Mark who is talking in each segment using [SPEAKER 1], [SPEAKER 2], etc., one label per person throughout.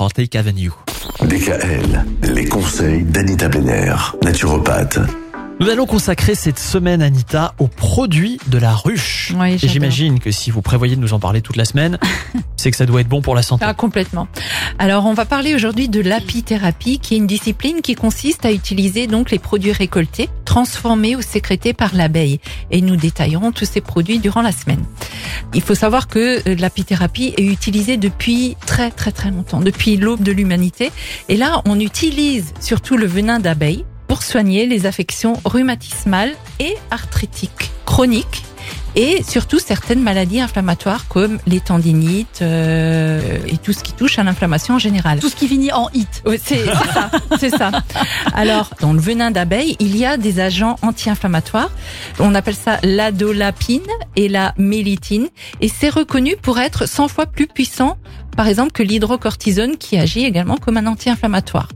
[SPEAKER 1] 30 Lake Avenue.
[SPEAKER 2] DKL, les conseils d'Anita Benner, naturopathe.
[SPEAKER 1] Nous allons consacrer cette semaine, Anita, aux produits de la ruche.
[SPEAKER 3] Oui,
[SPEAKER 1] Et j'imagine que si vous prévoyez de nous en parler toute la semaine, c'est que ça doit être bon pour la santé.
[SPEAKER 3] Ah, complètement. Alors, on va parler aujourd'hui de l'apithérapie, qui est une discipline qui consiste à utiliser donc les produits récoltés, transformés ou sécrétés par l'abeille. Et nous détaillerons tous ces produits durant la semaine. Il faut savoir que euh, l'apithérapie est utilisée depuis très très très longtemps, depuis l'aube de l'humanité. Et là, on utilise surtout le venin d'abeille pour soigner les affections rhumatismales et arthritiques chroniques et surtout certaines maladies inflammatoires comme les tendinites euh, et tout ce qui touche à l'inflammation en général.
[SPEAKER 4] Tout ce qui finit en hit.
[SPEAKER 3] Oui, c'est c'est ça, c'est ça. Alors, dans le venin d'abeille, il y a des agents anti-inflammatoires. On appelle ça l'adolapine et la mélitine. Et c'est reconnu pour être 100 fois plus puissant, par exemple, que l'hydrocortisone qui agit également comme un anti-inflammatoire.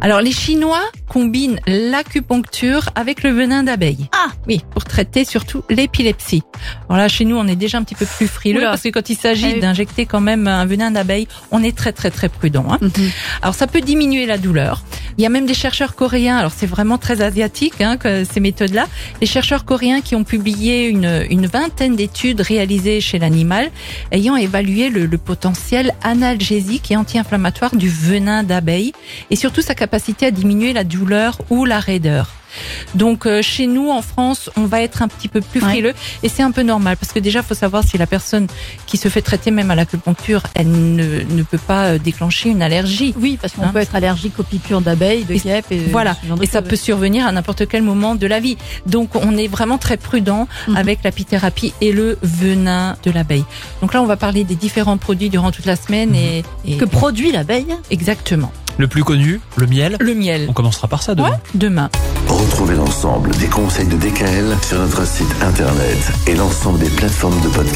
[SPEAKER 3] Alors, les Chinois combinent l'acupuncture avec le venin d'abeille.
[SPEAKER 4] Ah
[SPEAKER 3] Oui, pour traiter surtout l'épilepsie. Alors là, chez nous, on est déjà un petit peu plus frileux
[SPEAKER 4] Oula.
[SPEAKER 3] parce que quand il s'agit
[SPEAKER 4] oui.
[SPEAKER 3] d'injecter quand même un venin d'abeille, on est très très très prudent. Hein. Alors ça peut diminuer la douleur. Il y a même des chercheurs coréens, alors c'est vraiment très asiatique hein, que ces méthodes-là, des chercheurs coréens qui ont publié une, une vingtaine d'études réalisées chez l'animal ayant évalué le, le potentiel analgésique et anti-inflammatoire du venin d'abeille et surtout sa capacité à diminuer la douleur ou la raideur. Donc euh, chez nous en France, on va être un petit peu plus
[SPEAKER 4] Ouais.
[SPEAKER 3] frileux et c'est un peu normal parce que déjà faut savoir si la personne qui se fait traiter même à l'acupuncture, elle ne, ne peut pas euh, déclencher une allergie.
[SPEAKER 4] Oui, parce qu'on
[SPEAKER 3] Hein
[SPEAKER 4] peut être allergique aux piqûres d'abeilles, de guêpes et
[SPEAKER 3] Voilà.
[SPEAKER 4] ce genre de
[SPEAKER 3] Et ça peut survenir à n'importe quel moment de la vie. Donc on est vraiment très prudent
[SPEAKER 4] Mhm.
[SPEAKER 3] avec l'apithérapie et le venin de l'abeille. Donc là on va parler des différents produits durant toute la semaine et, et-
[SPEAKER 4] que produit l'abeille?
[SPEAKER 3] exactement.
[SPEAKER 1] Le plus connu, le miel.
[SPEAKER 3] Le miel.
[SPEAKER 1] On commencera par ça demain.
[SPEAKER 3] Demain.
[SPEAKER 2] Retrouvez l'ensemble des conseils de DKL sur notre site internet et l'ensemble des plateformes de podcast.